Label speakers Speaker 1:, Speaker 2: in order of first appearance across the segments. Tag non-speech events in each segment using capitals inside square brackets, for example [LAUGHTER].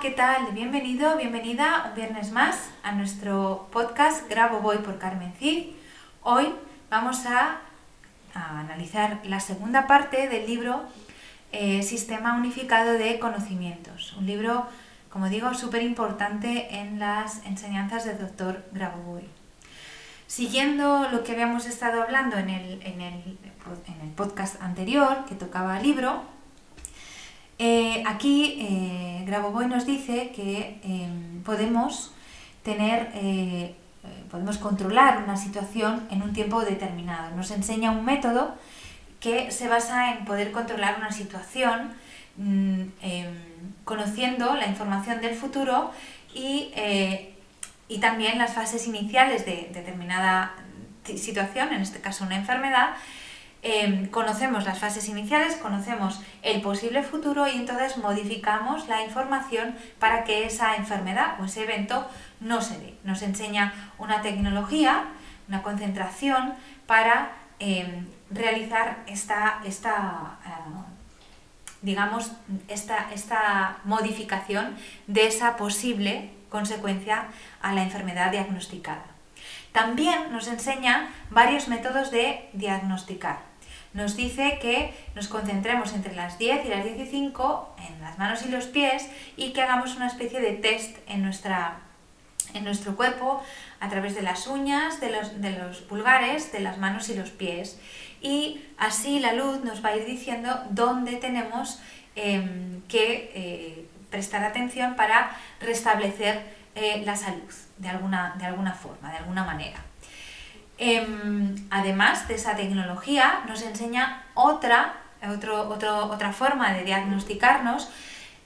Speaker 1: ¿Qué tal? Bienvenido, bienvenida un viernes más a nuestro podcast Grabo Voy por Carmen Cid. Hoy vamos a, a analizar la segunda parte del libro eh, Sistema Unificado de Conocimientos, un libro, como digo, súper importante en las enseñanzas del doctor Grabovoi. Siguiendo lo que habíamos estado hablando en el, en el, en el podcast anterior, que tocaba libro, eh, aquí eh, Grabovoi nos dice que em, podemos tener, eh, podemos controlar una situación en un tiempo determinado. Nos enseña un método que se basa en poder controlar una situación mm, em, conociendo la información del futuro y, y también las fases iniciales de determinada situación, en este caso una enfermedad, Em, conocemos las fases iniciales, conocemos el posible futuro y entonces modificamos la información para que esa enfermedad o ese evento no se dé. Nos enseña una tecnología, una concentración para em, realizar esta, esta eh, digamos, esta, esta modificación de esa posible consecuencia a la enfermedad diagnosticada. También nos enseña varios métodos de diagnosticar nos dice que nos concentremos entre las 10 y las 15 en las manos y los pies y que hagamos una especie de test en, nuestra, en nuestro cuerpo a través de las uñas, de los, de los pulgares, de las manos y los pies. Y así la luz nos va a ir diciendo dónde tenemos em, que eh, prestar atención para restablecer eh, la salud de alguna, de alguna forma, de alguna manera. Em, además de esa tecnología, nos enseña otra, otra forma de diagnosticarnos.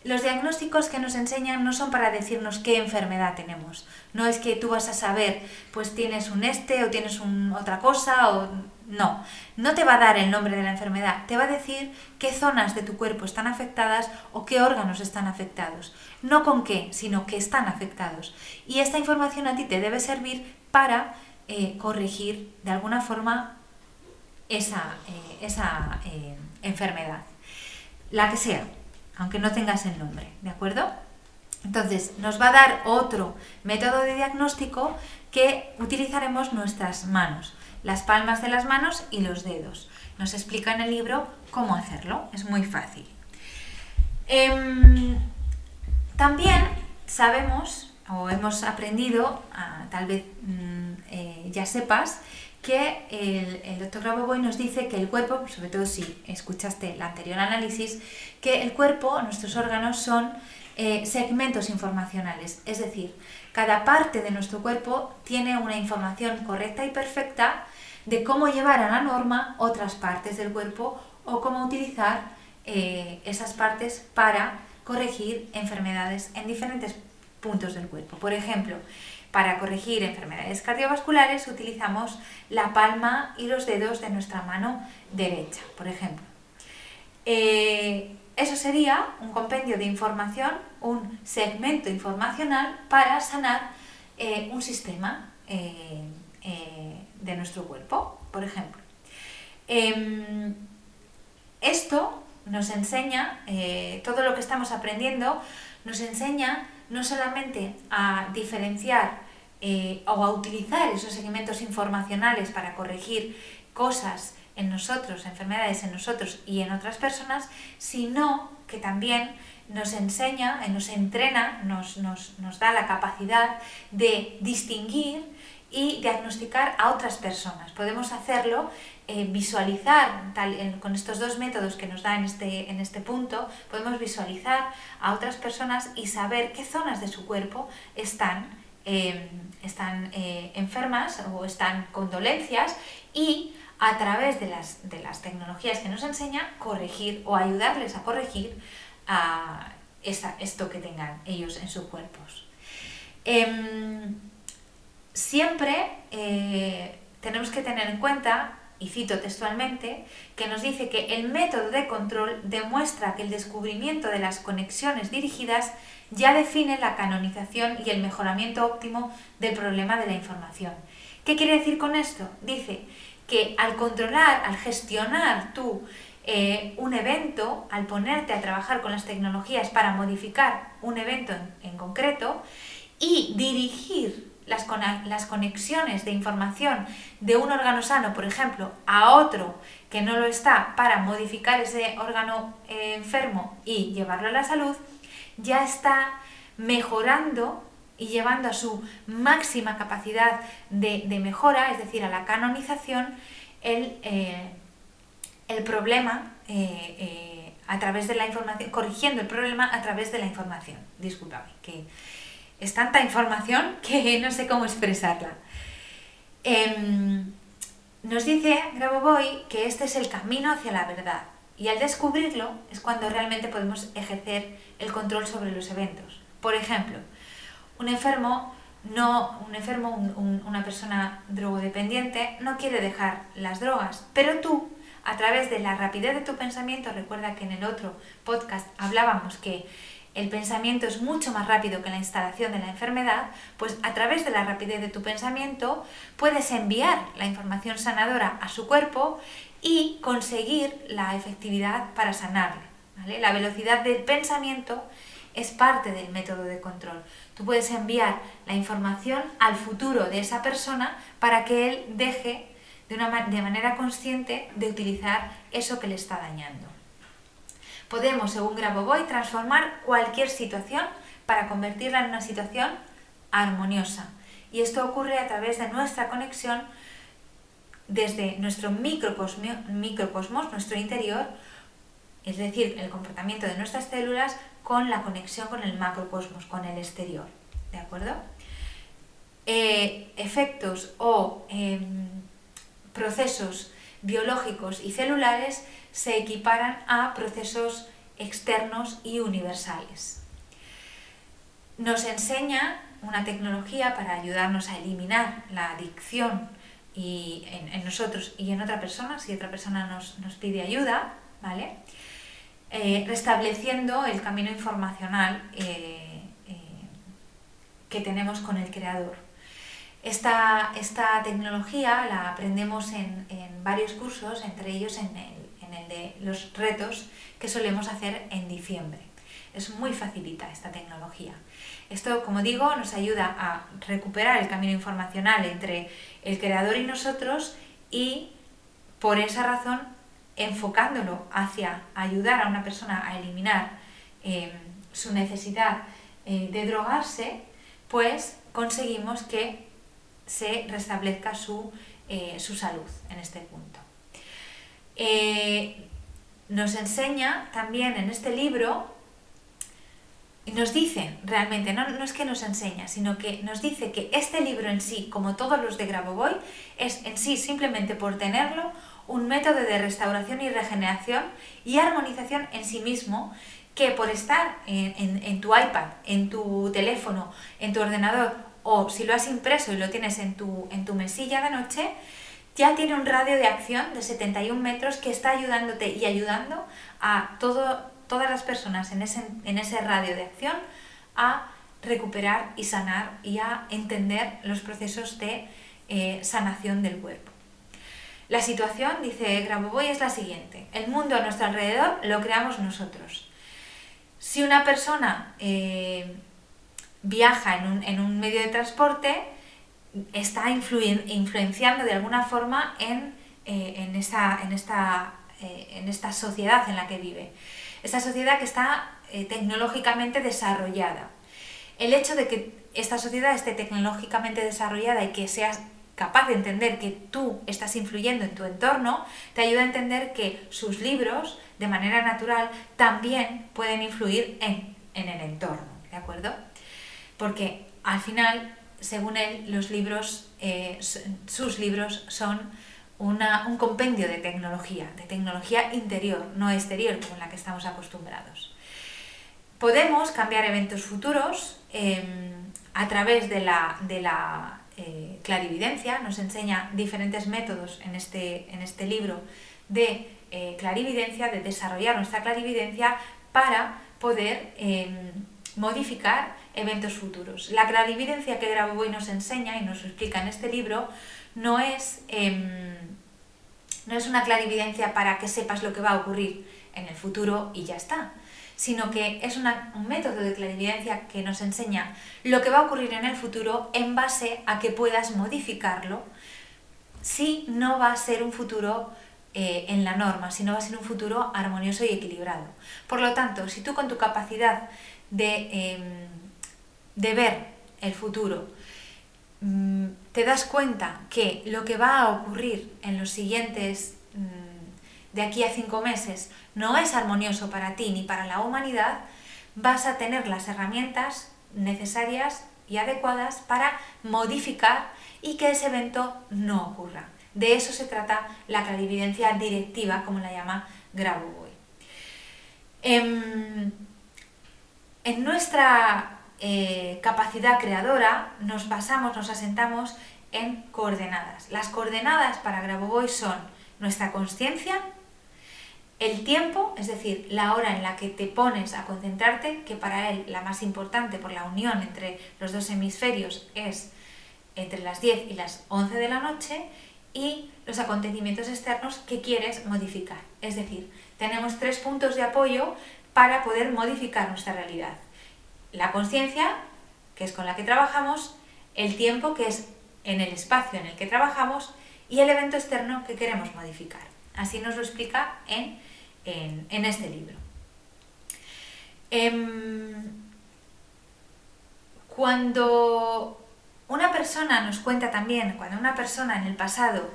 Speaker 1: Los diagnósticos que nos enseñan no son para decirnos qué enfermedad tenemos. No es que tú vas a saber, pues tienes un este o tienes otra cosa o no. No te va a dar el nombre de la enfermedad, te va a decir qué zonas de tu cuerpo están afectadas o qué órganos están afectados. No con qué, sino que están afectados. Y esta información a ti te debe servir para eh, corregir de alguna forma esa, eh, esa eh, enfermedad, la que sea, aunque no tengas el nombre, ¿de acuerdo? Entonces, nos va a dar otro método de diagnóstico que utilizaremos nuestras manos, las palmas de las manos y los dedos. Nos explica en el libro cómo hacerlo, es muy fácil. Em, también sabemos o hemos aprendido, tal vez mm, eh, ya sepas, que el, doctor Grabovoi nos dice que el cuerpo, sobre todo si escuchaste el anterior análisis, que el cuerpo, nuestros órganos son eh, segmentos informacionales, es decir, cada parte de nuestro cuerpo tiene una información correcta y perfecta de cómo llevar a la norma otras partes del cuerpo o cómo utilizar eh, esas partes para corregir enfermedades en diferentes puntos del cuerpo. Por ejemplo, para corregir enfermedades cardiovasculares utilizamos la palma y los dedos de nuestra mano derecha, por ejemplo. Eh, eso sería un compendio de información, un segmento informacional para sanar eh, un sistema eh, de nuestro cuerpo, por ejemplo. Em, esto nos enseña, todo lo que estamos aprendiendo, nos enseña no solamente a diferenciar eh, o a utilizar esos segmentos informacionales para corregir cosas en nosotros, enfermedades en nosotros y en otras personas, sino que también nos enseña, eh, nos entrena, nos, da la capacidad de distinguir y diagnosticar a otras personas. Podemos hacerlo, eh, visualizar con estos dos métodos que nos da en este, en este punto, podemos visualizar a otras personas y saber qué zonas de su cuerpo están, em, están eh, enfermas o están con dolencias y a través de las, de las tecnologías que nos enseña, corregir o ayudarles a corregir esto que tengan ellos en sus cuerpos. Em, siempre eh, tenemos que tener en cuenta, y cito textualmente, que nos dice que el método de control demuestra que el descubrimiento de las conexiones dirigidas ya define la canonización y el mejoramiento óptimo del problema de la información. ¿Qué quiere decir con esto? Dice que al controlar, al gestionar tú eh, un evento, al ponerte a trabajar con las tecnologías para modificar un evento en, concreto y dirigir las, las, conexiones de información de un órgano sano, por ejemplo, a otro que no lo está para modificar ese órgano eh, enfermo y llevarlo a la salud, ya está mejorando y llevando a su máxima capacidad de, mejora, es decir, a la canonización, el, eh, el problema eh, a través de la información, corrigiendo el problema a través de la información. Discúlpame, que es tanta información que [LAUGHS] no sé cómo expresarla. Em, nos dice Grabovoi que este es el camino hacia la verdad y al descubrirlo es cuando realmente podemos ejercer el control sobre los eventos. Por ejemplo, un enfermo no un enfermo, una persona drogodependiente no quiere dejar las drogas, pero tú a través de la rapidez de tu pensamiento, recuerda que en el otro podcast hablábamos que el pensamiento es mucho más rápido que la instalación de la enfermedad, pues a través de la rapidez de tu pensamiento puedes enviar la información sanadora a su cuerpo y conseguir la efectividad para sanarle. La velocidad del pensamiento es parte del método de control. Tú puedes enviar la información al futuro de esa persona para que él deje de, una, de manera consciente de utilizar eso que le está dañando. Podemos, según Grabovoi, transformar cualquier situación para convertirla en una situación armoniosa. Y esto ocurre a través de nuestra conexión desde nuestro microcosmos, nuestro interior, es decir, el comportamiento de nuestras células con la conexión con el macrocosmos, con el exterior. ¿De acuerdo? Eh, efectos o em, procesos biológicos y celulares se equiparan a procesos externos y universales. Nos enseña una tecnología para ayudarnos a eliminar la adicción y en, nosotros y en otra persona, si otra persona nos, pide ayuda, ¿vale? Eh, restableciendo el camino informacional eh, eh, que tenemos con el creador. Esta, esta tecnología la aprendemos en, en, varios cursos, entre ellos en el, en el de los retos que solemos hacer en diciembre. Es muy facilita esta tecnología. Esto, como digo, nos ayuda a recuperar el camino informacional entre el creador y nosotros y por esa razón enfocándolo hacia ayudar a una persona a eliminar eh, su necesidad eh, de drogarse, pues conseguimos que se restablezca su, eh, su salud en este punto. Eh, nos enseña también en este libro, y nos dice realmente, no, no, es que nos enseña, sino que nos dice que este libro en sí, como todos los de Grabovoi, es en sí, simplemente por tenerlo, un método de restauración y regeneración y armonización en sí mismo que por estar en, en, tu iPad, en tu teléfono, en tu ordenador o si lo has impreso y lo tienes en tu, en tu mesilla de noche, ya tiene un radio de acción de 71 metros que está ayudándote y ayudando a todas las personas en ese, en ese radio de acción a recuperar y sanar y a entender los procesos de eh, sanación del cuerpo. La situación, dice Grabovoi, es la siguiente. El mundo a nuestro alrededor lo creamos nosotros. Si una persona eh, viaja en un, medio de transporte, está influenciando de alguna forma en, eh, esta, en, esta, eh, en esta sociedad en la que vive. Esta sociedad que está eh, tecnológicamente desarrollada. El hecho de que esta sociedad esté tecnológicamente desarrollada y que seas capaz de entender que tú estás influyendo en tu entorno, te ayuda a entender que sus libros, de manera natural, también pueden influir en, el entorno, ¿de acuerdo? Porque al final, según él, los libros, eh, sus libros son un compendio de tecnología, de tecnología interior, no exterior, como la que estamos acostumbrados. Podemos cambiar eventos futuros em, a través de la, de la eh, clarividencia, nos enseña diferentes métodos en este, en este libro de eh, clarividencia, de desarrollar nuestra clarividencia para poder em, modificar eventos futuros. La clarividencia que Grabovoi nos enseña y nos explica en este libro no es, em, no es una clarividencia para que sepas lo que va a ocurrir en el futuro y ya está, sino que es un método de clarividencia que nos enseña lo que va a ocurrir en el futuro en base a que puedas modificarlo si no va a ser un futuro eh, en la norma, si no va a ser un futuro armonioso y equilibrado. Por lo tanto, si tú con tu capacidad de, em, de ver el futuro mm, te das cuenta que lo que va a ocurrir en los siguientes mm, de aquí a cinco meses no es armonioso para ti ni para la humanidad, vas a tener las herramientas necesarias y adecuadas para modificar y que ese evento no ocurra. De eso se trata la clarividencia directiva, como la llama Grabovoi. En, en nuestra eh, capacidad creadora nos basamos, nos asentamos en coordenadas. Las coordenadas para Grabovoi son nuestra conciencia, el tiempo, es decir, la hora en la que te pones a concentrarte, que para él la más importante por la unión entre los dos hemisferios es entre las 10 y las 11 de la noche, y los acontecimientos externos que quieres modificar. Es decir, tenemos tres puntos de apoyo para poder modificar nuestra realidad. La conciencia, que es con la que trabajamos, el tiempo, que es en el espacio en el que trabajamos, y el evento externo que queremos modificar. Así nos lo explica en en, este libro. Em, cuando una persona nos cuenta también, cuando una persona en el pasado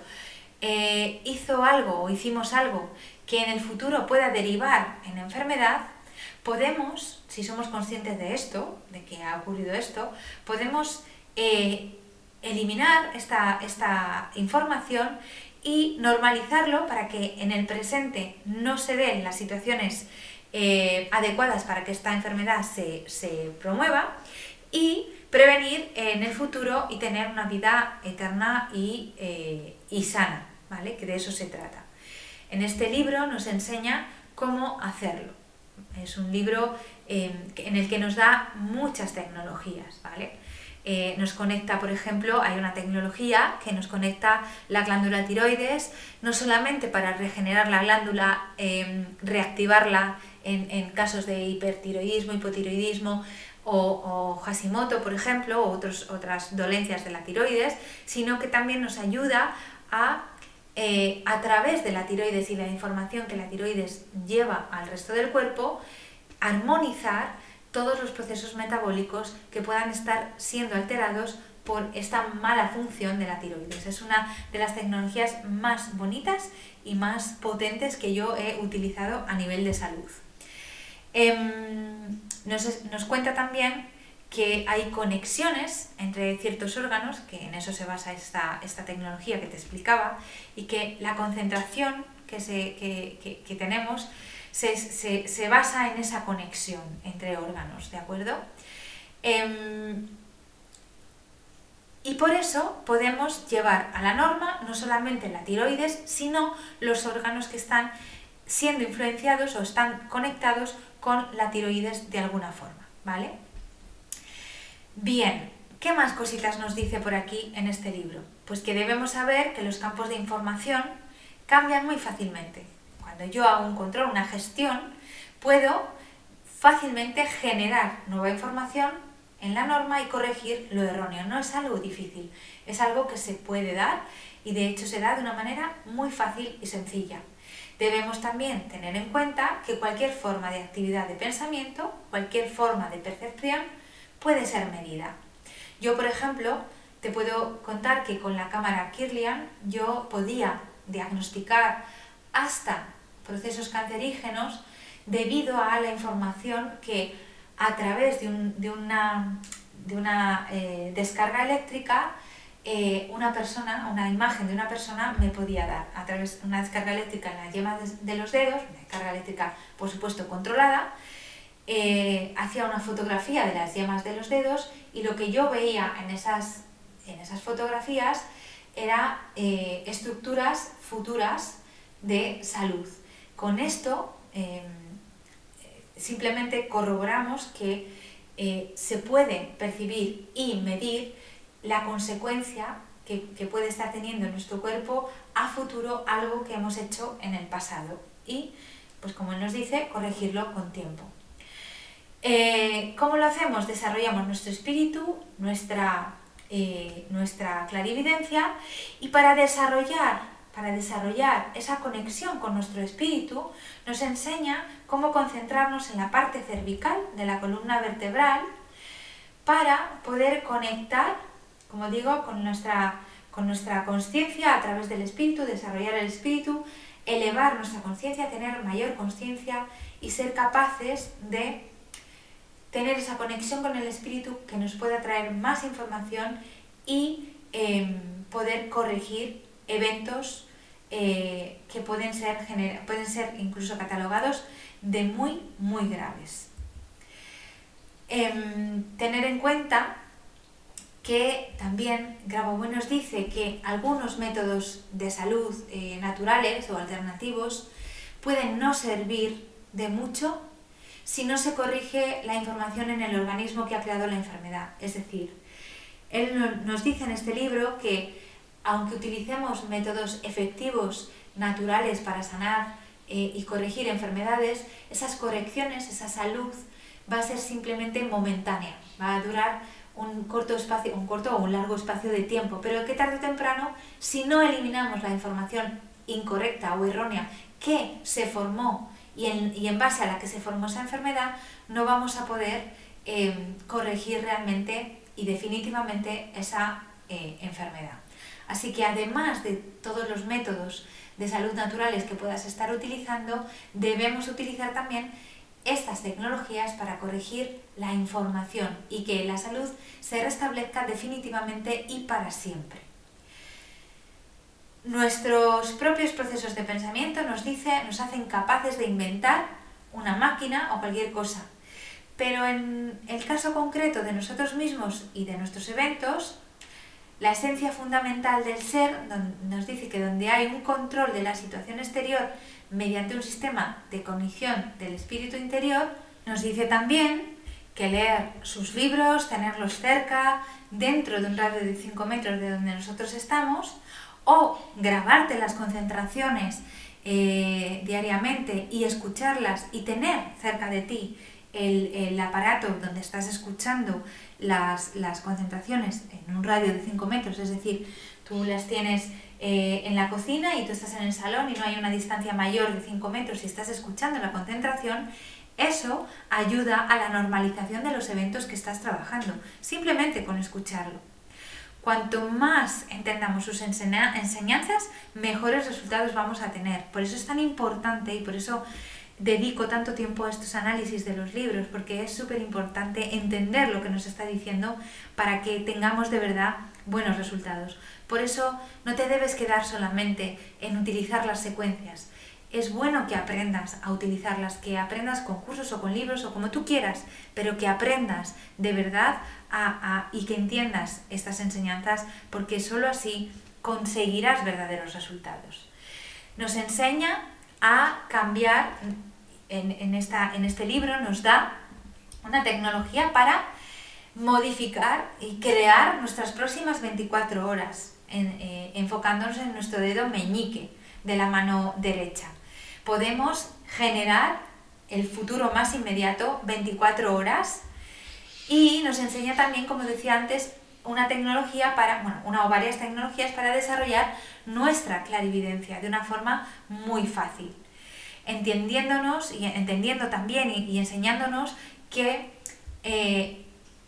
Speaker 1: eh, hizo algo o hicimos algo que en el futuro pueda derivar en enfermedad, podemos, si somos conscientes de esto, de que ha ocurrido esto, podemos eh, eliminar esta, esta información y normalizarlo para que en el presente no se den las situaciones eh, adecuadas para que esta enfermedad se, promueva y prevenir en el futuro y tener una vida eterna y, eh, sana, ¿vale? Que de eso se trata. En este libro nos enseña cómo hacerlo. Es un libro eh, en el que nos da muchas tecnologías, ¿vale? Eh, nos conecta, por ejemplo, hay una tecnología que nos conecta la glándula tiroides, no solamente para regenerar la glándula, em, reactivarla en, casos de hipertiroidismo, hipotiroidismo o, o Hashimoto, por ejemplo, o otras dolencias de la tiroides, sino que también nos ayuda a eh, a través de la tiroides y la información que la tiroides lleva al resto del cuerpo, armonizar todos los procesos metabólicos que puedan estar siendo alterados por esta mala función de la tiroides. Es una de las tecnologías más bonitas y más potentes que yo he utilizado a nivel de salud. Em, nos, cuenta también que hay conexiones entre ciertos órganos, que en eso se basa esta, esta tecnología que te explicaba, y que la concentración que, se, que tenemos se, basa en esa conexión entre órganos, ¿de acuerdo? Em, y por eso podemos llevar a la norma no solamente la tiroides, sino los órganos que están siendo influenciados o están conectados con la tiroides de alguna forma, ¿vale? Bien, ¿qué más cositas nos dice por aquí en este libro? Pues que debemos saber que los campos de información cambian muy fácilmente cuando yo hago un control, una gestión, puedo fácilmente generar nueva información en la norma y corregir lo erróneo. No es algo difícil, es algo que se puede dar y de hecho se da de una manera muy fácil y sencilla. Debemos también tener en cuenta que cualquier forma de actividad de pensamiento, cualquier forma de percepción puede ser medida. Yo, por ejemplo, te puedo contar que con la cámara Kirlian yo podía diagnosticar hasta procesos cancerígenos debido a la información que a través de, una, de eh, descarga eléctrica eh, una persona, una imagen de una persona me podía dar a través de una descarga eléctrica en la yema de, los dedos, una descarga eléctrica por supuesto controlada, eh, hacía una fotografía de las yemas de los dedos y lo que yo veía en esas, en esas fotografías era estructuras futuras de salud. Con esto em, simplemente corroboramos que eh, se puede percibir y medir la consecuencia que, puede estar teniendo en nuestro cuerpo a futuro algo que hemos hecho en el pasado y, pues como él nos dice, corregirlo con tiempo. Eh, ¿Cómo lo hacemos? Desarrollamos nuestro espíritu, nuestra, eh, nuestra clarividencia y para desarrollar para desarrollar esa conexión con nuestro espíritu, nos enseña cómo concentrarnos en la parte cervical de la columna vertebral para poder conectar, como digo, con nuestra con nuestra conciencia a través del espíritu, desarrollar el espíritu, elevar nuestra conciencia, tener mayor conciencia y ser capaces de tener esa conexión con el espíritu que nos pueda traer más información y em, poder corregir eventos eh, que pueden ser, pueden ser incluso catalogados de muy, muy graves. Em, tener en cuenta que también Grabovoi nos dice que algunos métodos de salud eh, naturales o alternativos pueden no servir de mucho si no se corrige la información en el organismo que ha creado la enfermedad. Es decir, él nos dice en este libro que aunque utilicemos métodos efectivos, naturales para sanar eh, y corregir enfermedades, esas correcciones, esa salud, va a ser simplemente momentánea, va a durar un corto espacio, un corto o un largo espacio de tiempo, pero que tarde o temprano, si no eliminamos la información incorrecta o errónea que se formó y en, base a la que se formó esa enfermedad, no vamos a poder eh, corregir realmente y definitivamente esa eh, enfermedad. Así que además de todos los métodos de salud naturales que puedas estar utilizando, debemos utilizar también estas tecnologías para corregir la información y que la salud se restablezca definitivamente y para siempre. Nuestros propios procesos de pensamiento nos, dice, nos hacen capaces de inventar una máquina o cualquier cosa. Pero en el caso concreto de nosotros mismos y de nuestros eventos, la esencia fundamental del ser nos dice que donde hay un control de la situación exterior mediante un sistema de cognición del espíritu interior, nos dice también que leer sus libros, tenerlos cerca, dentro de un radio de 5 metros de donde nosotros estamos, o grabarte las concentraciones eh, diariamente y escucharlas y tener cerca de ti el, aparato donde estás escuchando las, concentraciones en un radio de 5 metros, es decir, tú las tienes eh, en la cocina y tú estás en el salón y no hay una distancia mayor de 5 metros y estás escuchando la concentración, eso ayuda a la normalización de los eventos que estás trabajando, simplemente con escucharlo. Cuanto más entendamos sus enseñanzas, mejores resultados vamos a tener. Por eso es tan importante y por eso dedico tanto tiempo a estos análisis de los libros, porque es súper importante entender lo que nos está diciendo para que tengamos de verdad buenos resultados. Por eso no te debes quedar solamente en utilizar las secuencias. Es bueno que aprendas a utilizarlas, que aprendas con cursos o con libros o como tú quieras, pero que aprendas de verdad y que entiendas estas enseñanzas, porque sólo así conseguirás verdaderos resultados. Nos enseña a cambiar, en, esta, en este libro nos da una tecnología para modificar y crear nuestras próximas 24 horas, eh, enfocándonos en nuestro dedo meñique de la mano derecha. Podemos generar el futuro más inmediato, 24 horas, y nos enseña también, como decía antes, una tecnología para, bueno, una o varias tecnologías para desarrollar nuestra clarividencia de una forma muy fácil, entendiéndonos y entendiendo también y, enseñándonos que eh,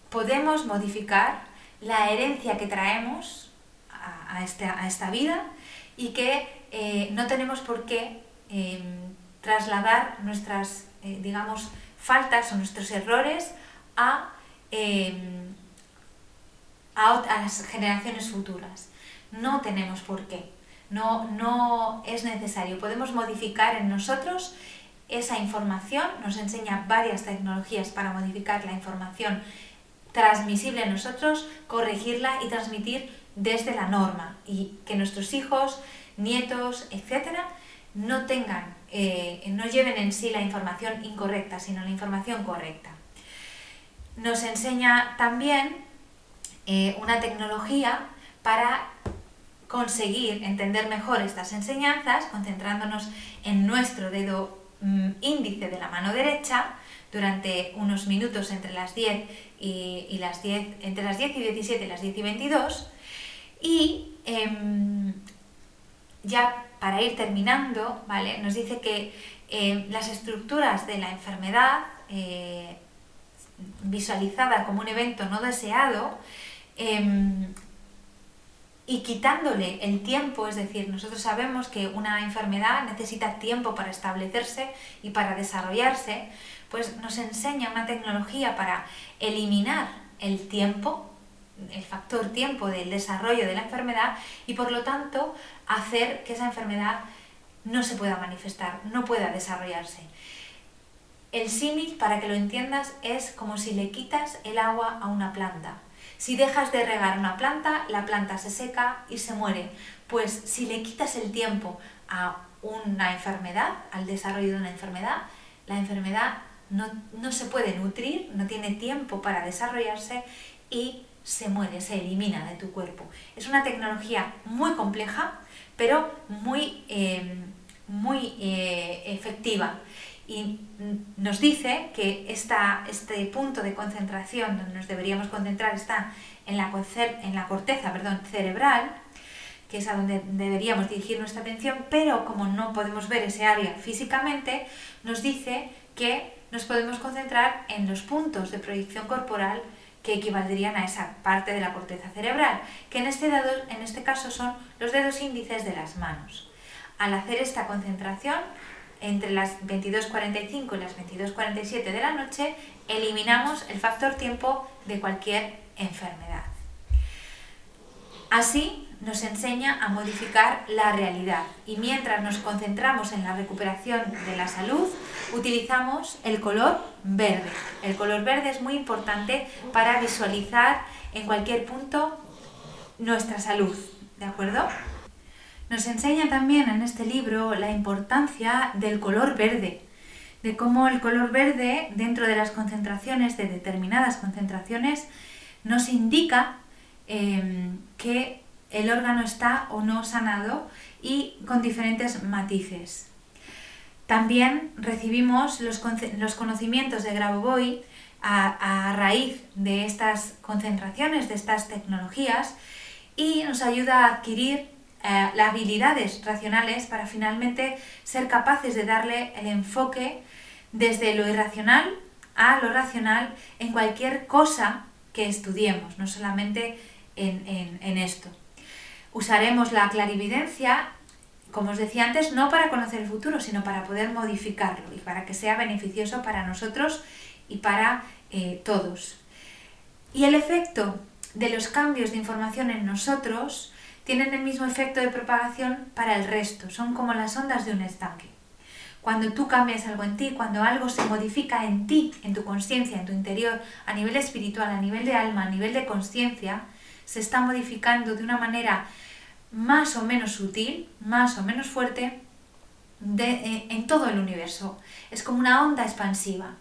Speaker 1: podemos modificar la herencia que traemos a, este, esta vida y que eh, no tenemos por qué em, trasladar nuestras, eh, digamos, faltas o nuestros errores a, em, a, las generaciones futuras. No tenemos por qué. No, no es necesario. Podemos modificar en nosotros esa información. Nos enseña varias tecnologías para modificar la información transmisible en nosotros, corregirla y transmitir desde la norma y que nuestros hijos, nietos, etcétera, no tengan, eh, no lleven en sí la información incorrecta, sino la información correcta. Nos enseña también eh, una tecnología para conseguir entender mejor estas enseñanzas, concentrándonos en nuestro dedo mm, índice de la mano derecha durante unos minutos entre las 10 y, las 10, entre las 10 y 17 y las 10 y 22. Y em, ya para ir terminando, ¿vale? Nos dice que eh, las estructuras de la enfermedad, eh, visualizada como un evento no deseado, em, y quitándole el tiempo, es decir, nosotros sabemos que una enfermedad necesita tiempo para establecerse y para desarrollarse, pues nos enseña una tecnología para eliminar el tiempo, el factor tiempo del desarrollo de la enfermedad y por lo tanto hacer que esa enfermedad no se pueda manifestar, no pueda desarrollarse. El símil, para que lo entiendas, es como si le quitas el agua a una planta. Si dejas de regar una planta, la planta se seca y se muere. Pues si le quitas el tiempo a una enfermedad, al desarrollo de una enfermedad, la enfermedad no, no se puede nutrir, no tiene tiempo para desarrollarse y se muere, se elimina de tu cuerpo. Es una tecnología muy compleja, pero muy, eh, muy eh, efectiva. Y nos dice que esta, este punto de concentración donde nos deberíamos concentrar está en la, en la corteza perdón, cerebral, que es a donde deberíamos dirigir nuestra atención, pero como no podemos ver ese área físicamente, nos dice que nos podemos concentrar en los puntos de proyección corporal que equivaldrían a esa parte de la corteza cerebral, que en este, en este caso son los dedos índices de las manos. Al hacer esta concentración, entre las 22.45 y las 22.47 de la noche, eliminamos el factor tiempo de cualquier enfermedad. Así nos enseña a modificar la realidad y mientras nos concentramos en la recuperación de la salud, utilizamos el color verde. El color verde es muy importante para visualizar en cualquier punto nuestra salud, ¿de acuerdo? Nos enseña también en este libro la importancia del color verde, de cómo el color verde dentro de las concentraciones, de determinadas concentraciones, nos indica em, que el órgano está o no sanado y con diferentes matices. También recibimos los, conocimientos de Grabovoi a, a, raíz de estas concentraciones, de estas tecnologías, y nos ayuda a adquirir eh, las habilidades racionales para finalmente ser capaces de darle el enfoque desde lo irracional a lo racional en cualquier cosa que estudiemos, no solamente en esto. Usaremos la clarividencia como os decía antes, no para conocer el futuro, sino para poder modificarlo y para que sea beneficioso para nosotros y para eh, todos. Y el efecto de los cambios de información en nosotros tienen el mismo efecto de propagación para el resto, son como las ondas de un estanque. Cuando tú cambias algo en ti, cuando algo se modifica en ti, en tu conciencia, en tu interior, a nivel espiritual, a nivel de alma, a nivel de conciencia, se está modificando de una manera más o menos sutil, más o menos fuerte, eh, en todo el universo. Es como una onda expansiva.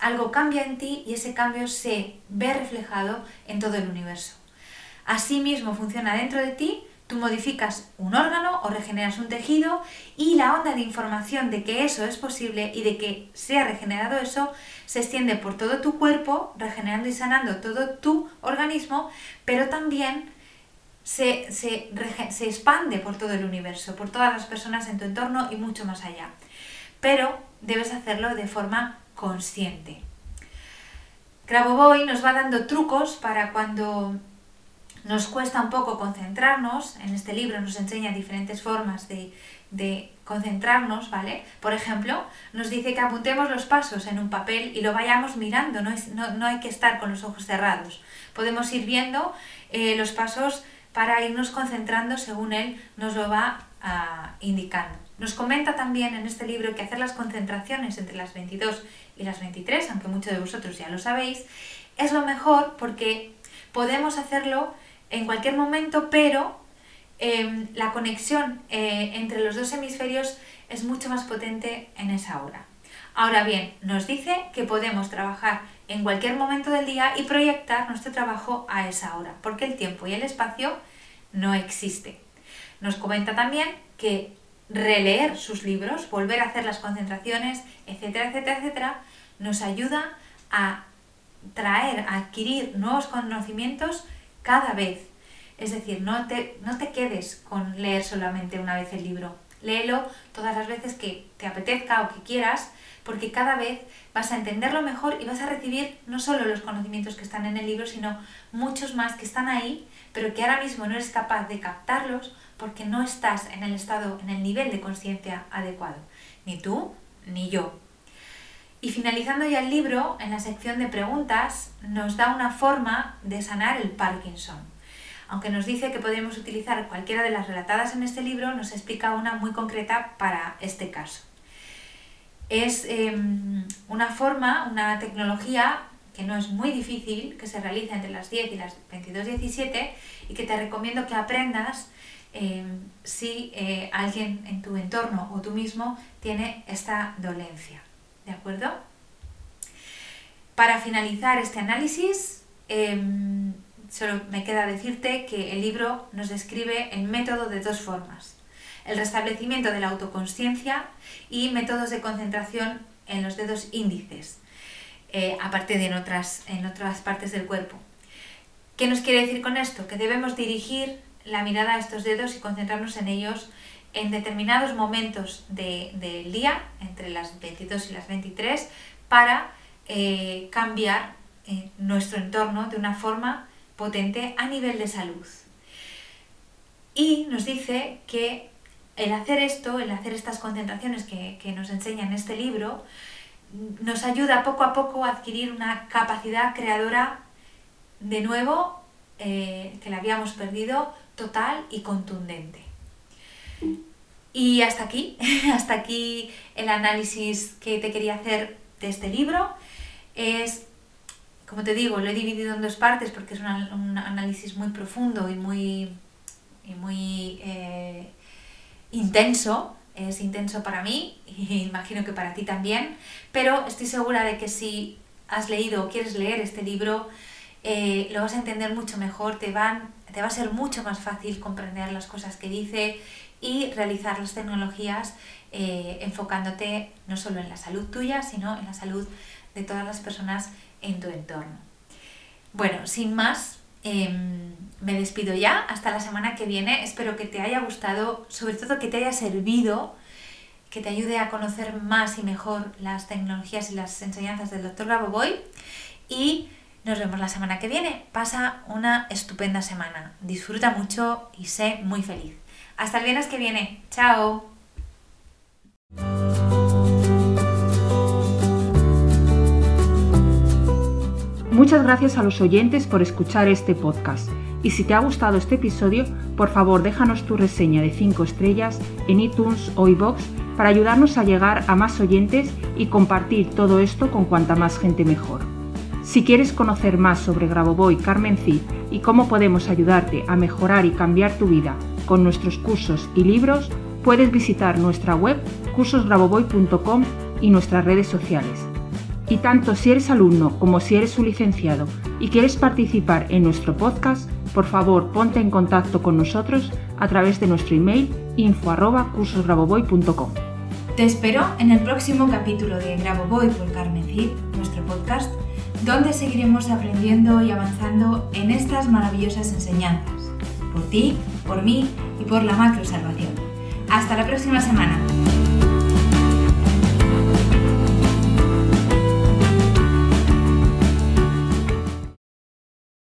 Speaker 1: Algo cambia en ti y ese cambio se ve reflejado en todo el universo. Asimismo funciona dentro de ti, tú modificas un órgano o regeneras un tejido y la onda de información de que eso es posible y de que se ha regenerado eso se extiende por todo tu cuerpo, regenerando y sanando todo tu organismo, pero también se, se, expande por todo el universo, por todas las personas en tu entorno y mucho más allá. Pero debes hacerlo de forma consciente. Grabovoi nos va dando trucos para cuando nos cuesta un poco concentrarnos, en este libro nos enseña diferentes formas de, concentrarnos, ¿vale? Por ejemplo, nos dice que apuntemos los pasos en un papel y lo vayamos mirando, no, no, hay que estar con los ojos cerrados. Podemos ir viendo eh, los pasos para irnos concentrando según él nos lo va ah, indicando. Nos comenta también en este libro que hacer las concentraciones entre las 22 y las 23, aunque muchos de vosotros ya lo sabéis, es lo mejor porque podemos hacerlo en cualquier momento, pero em, la conexión eh, entre los dos hemisferios es mucho más potente en esa hora. Ahora bien, nos dice que podemos trabajar en cualquier momento del día y proyectar nuestro trabajo a esa hora, porque el tiempo y el espacio no existe. Nos comenta también que releer sus libros, volver a hacer las concentraciones, etcétera, etcétera, etcétera, nos ayuda a traer, a adquirir nuevos conocimientos cada vez. Es decir, no te, no te quedes con leer solamente una vez el libro. Léelo todas las veces que te apetezca o que quieras, porque cada vez vas a entenderlo mejor y vas a recibir no solo los conocimientos que están en el libro, sino muchos más que están ahí, pero que ahora mismo no eres capaz de captarlos porque no estás en el estado, en el nivel de conciencia adecuado. Ni tú, ni yo. Y finalizando ya el libro, en la sección de preguntas, nos da una forma de sanar el Parkinson. Aunque nos dice que podemos utilizar cualquiera de las relatadas en este libro, nos explica una muy concreta para este caso. Es em, una forma, una tecnología que no es muy difícil, que se realiza entre las 10 y las 22.17 y que te recomiendo que aprendas em, si eh, alguien en tu entorno o tú mismo tiene esta dolencia. ¿De acuerdo? Para finalizar este análisis, em, solo me queda decirte que el libro nos describe el método de dos formas. El restablecimiento de la autoconsciencia y métodos de concentración en los dedos índices, eh, aparte de en otras, en otras partes del cuerpo. ¿Qué nos quiere decir con esto? Que debemos dirigir la mirada a estos dedos y concentrarnos en ellos en determinados momentos del día, entre las 22 y las 23, para eh, cambiar eh, nuestro entorno de una forma potente a nivel de salud. Y nos dice que el hacer esto, el hacer estas concentraciones que, nos enseña en este libro, nos ayuda poco a poco a adquirir una capacidad creadora de nuevo, eh, que la habíamos perdido, total y contundente. Y hasta aquí, [LAUGHS] hasta aquí el análisis que te quería hacer de este libro. Es, como te digo, lo he dividido en dos partes porque es un, análisis muy profundo y muy, muy eh, intenso. Es intenso para mí [LAUGHS] y imagino que para ti también, pero estoy segura de que si has leído o quieres leer este libro, eh, lo vas a entender mucho mejor, te, van, te va a ser mucho más fácil comprender las cosas que dice y realizar las tecnologías eh, enfocándote no solo en la salud tuya, sino en la salud de todas las personas en tu entorno. Bueno, sin más, em, me despido ya. Hasta la semana que viene. Espero que te haya gustado, sobre todo que te haya servido, que te ayude a conocer más y mejor las tecnologías y las enseñanzas del Dr. Boy Y nos vemos la semana que viene. Pasa una estupenda semana. Disfruta mucho y sé muy feliz. Hasta el viernes que viene. Chao.
Speaker 2: Muchas gracias a los oyentes por escuchar este podcast. Y si te ha gustado este episodio, por favor déjanos tu reseña de 5 estrellas en iTunes o iBox para ayudarnos a llegar a más oyentes y compartir todo esto con cuanta más gente mejor. Si quieres conocer más sobre Grabovoi Carmen Cid y cómo podemos ayudarte a mejorar y cambiar tu vida con nuestros cursos y libros, puedes visitar nuestra web cursosgraboboy.com y nuestras redes sociales. Y tanto si eres alumno como si eres un licenciado y quieres participar en nuestro podcast, por favor ponte en contacto con nosotros a través de nuestro email info@cursosgraboboy.com.
Speaker 1: Te espero en el próximo capítulo de Graboboy por Carmen Cid, nuestro podcast, donde seguiremos aprendiendo y avanzando en estas maravillosas enseñanzas por ti, por mí y por la macro salvación. Hasta la próxima semana.